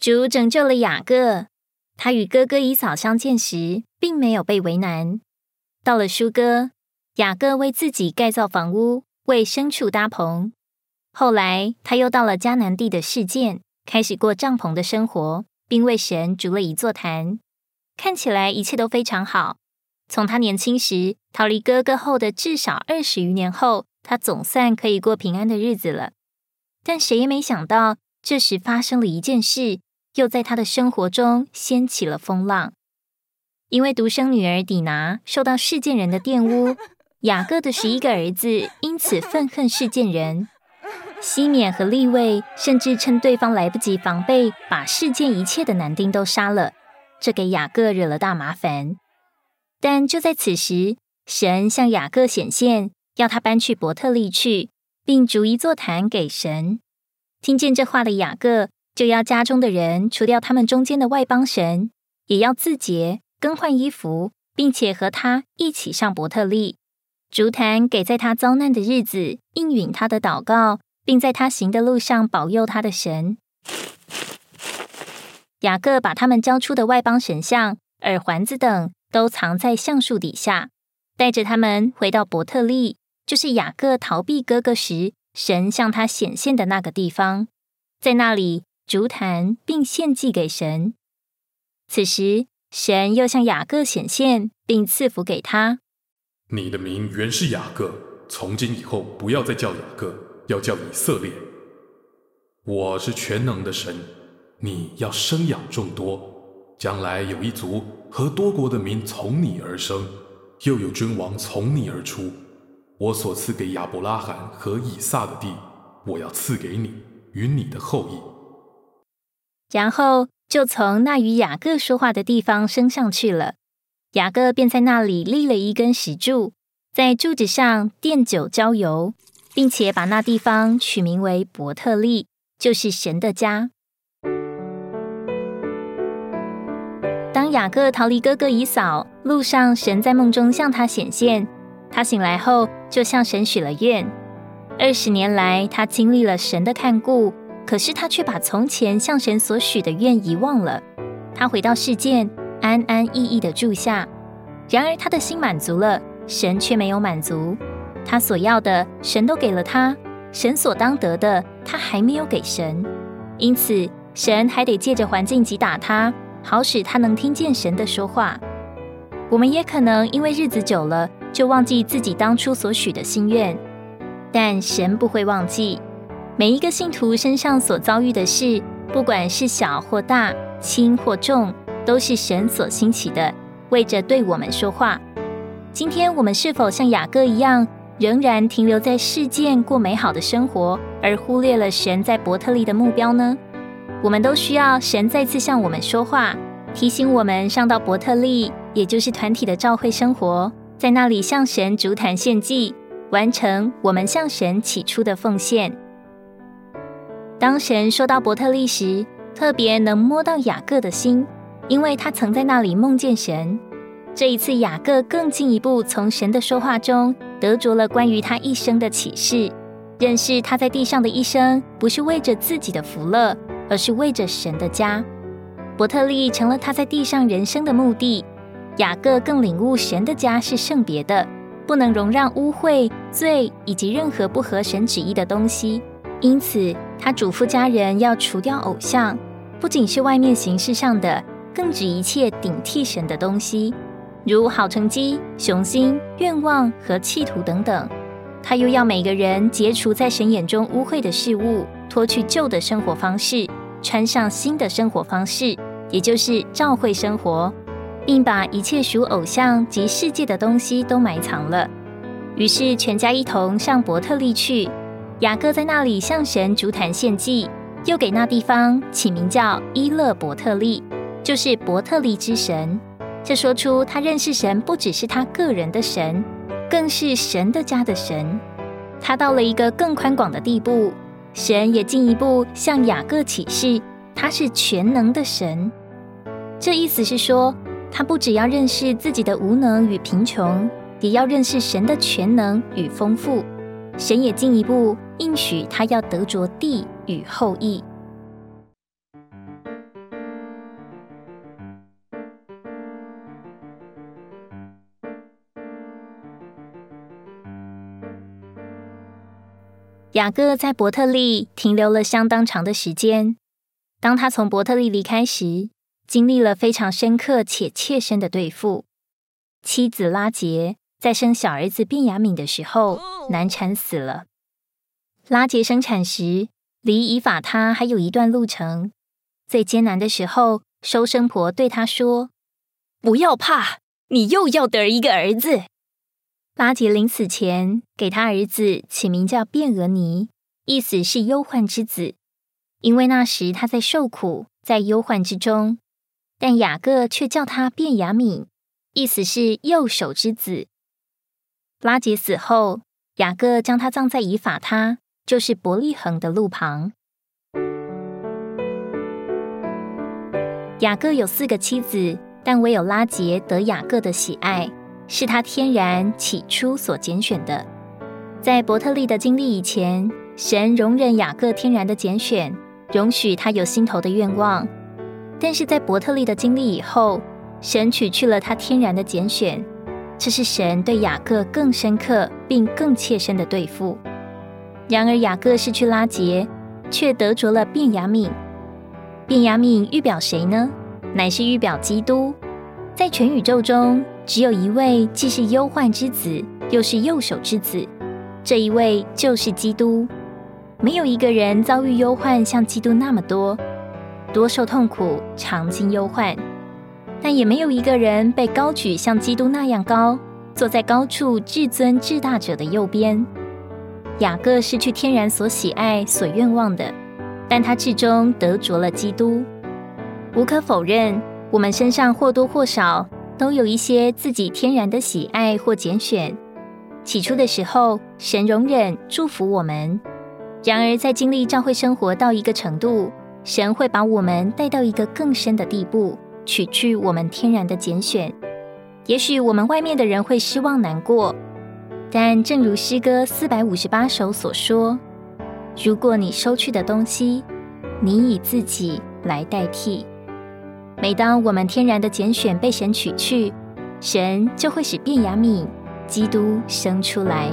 主拯救了雅各，他与哥哥以扫相见时，并没有被为难。到了舒哥，雅各为自己盖造房屋，为牲畜搭棚。后来他又到了迦南地的事件，开始过帐篷的生活，并为神筑了一座坛。看起来一切都非常好。从他年轻时逃离哥哥后的至少二十余年后，他总算可以过平安的日子了。但谁也没想到，这时发生了一件事，又在他的生活中掀起了风浪。因为独生女儿底拿受到事件人的玷污，雅各的十一个儿子因此愤恨事件人。西缅和利位甚至趁对方来不及防备，把事件一切的男丁都杀了，这给雅各惹了大麻烦。但就在此时，神向雅各显现，要他搬去伯特利去，并逐一座坛给神。听见这话的雅各，就要家中的人除掉他们中间的外邦神，也要自洁，更换衣服，并且和他一起上伯特利。竹坛给在他遭难的日子应允他的祷告，并在他行的路上保佑他的神。雅各把他们交出的外邦神像、耳环子等。都藏在橡树底下，带着他们回到伯特利，就是雅各逃避哥哥时，神向他显现的那个地方。在那里，竹坛并献祭给神。此时，神又向雅各显现，并赐福给他：“你的名原是雅各，从今以后不要再叫雅各，要叫以色列。我是全能的神，你要生养众多。”将来有一族和多国的民从你而生，又有君王从你而出。我所赐给亚伯拉罕和以撒的地，我要赐给你与你的后裔。然后就从那与雅各说话的地方升上去了。雅各便在那里立了一根石柱，在柱子上奠酒浇油，并且把那地方取名为伯特利，就是神的家。当雅各逃离哥哥以扫路上，神在梦中向他显现。他醒来后，就向神许了愿。二十年来，他经历了神的看顾，可是他却把从前向神所许的愿遗忘了。他回到世界，安安逸逸的住下。然而，他的心满足了，神却没有满足。他所要的，神都给了他；神所当得的，他还没有给神。因此，神还得借着环境击打他。好使他能听见神的说话。我们也可能因为日子久了，就忘记自己当初所许的心愿。但神不会忘记每一个信徒身上所遭遇的事，不管是小或大、轻或重，都是神所兴起的，为着对我们说话。今天我们是否像雅各一样，仍然停留在世间过美好的生活，而忽略了神在伯特利的目标呢？我们都需要神再次向我们说话，提醒我们上到伯特利，也就是团体的召会生活，在那里向神逐坛献祭，完成我们向神起初的奉献。当神说到伯特利时，特别能摸到雅各的心，因为他曾在那里梦见神。这一次，雅各更进一步从神的说话中得着了关于他一生的启示，认识他在地上的一生不是为着自己的福乐。而是为着神的家，伯特利成了他在地上人生的目的。雅各更领悟神的家是圣别的，不能容让污秽、罪以及任何不合神旨意的东西。因此，他嘱咐家人要除掉偶像，不仅是外面形式上的，更指一切顶替神的东西，如好成绩、雄心、愿望和企图等等。他又要每个人解除在神眼中污秽的事物，脱去旧的生活方式。穿上新的生活方式，也就是照会生活，并把一切属偶像及世界的东西都埋藏了。于是全家一同上伯特利去。雅各在那里向神逐坛献祭，又给那地方起名叫伊勒伯特利，就是伯特利之神。这说出他认识神不只是他个人的神，更是神的家的神。他到了一个更宽广的地步。神也进一步向雅各启示，他是全能的神。这意思是说，他不只要认识自己的无能与贫穷，也要认识神的全能与丰富。神也进一步应许他要得着帝与后裔。雅各在伯特利停留了相当长的时间，当他从伯特利离开时，经历了非常深刻且切身的对付，妻子拉杰在生小儿子卞雅敏的时候难产死了。拉杰生产时离以法他还有一段路程，最艰难的时候，收生婆对他说：“不要怕，你又要得一个儿子。”拉杰临死前给他儿子起名叫卞俄尼，意思是忧患之子，因为那时他在受苦，在忧患之中。但雅各却叫他卞雅敏，意思是右手之子。拉杰死后，雅各将他葬在以法他，就是伯利恒的路旁。雅各有四个妻子，但唯有拉杰得雅各的喜爱。是他天然起初所拣选的，在伯特利的经历以前，神容忍雅各天然的拣选，容许他有心头的愿望；但是在伯特利的经历以后，神取去了他天然的拣选，这是神对雅各更深刻并更切身的对付。然而雅各失去拉结，却得着了便雅悯。便雅悯预表谁呢？乃是预表基督，在全宇宙中。只有一位，既是忧患之子，又是右手之子，这一位就是基督。没有一个人遭遇忧患像基督那么多，多受痛苦，常经忧患。但也没有一个人被高举像基督那样高，坐在高处至尊至大者的右边。雅各失去天然所喜爱、所愿望的，但他至终得着了基督。无可否认，我们身上或多或少。都有一些自己天然的喜爱或拣选。起初的时候，神容忍祝福我们；然而，在经历教会生活到一个程度，神会把我们带到一个更深的地步，取去我们天然的拣选。也许我们外面的人会失望难过，但正如诗歌四百五十八首所说：“如果你收去的东西，你以自己来代替。”每当我们天然的拣选被神取去，神就会使变雅悯基督生出来。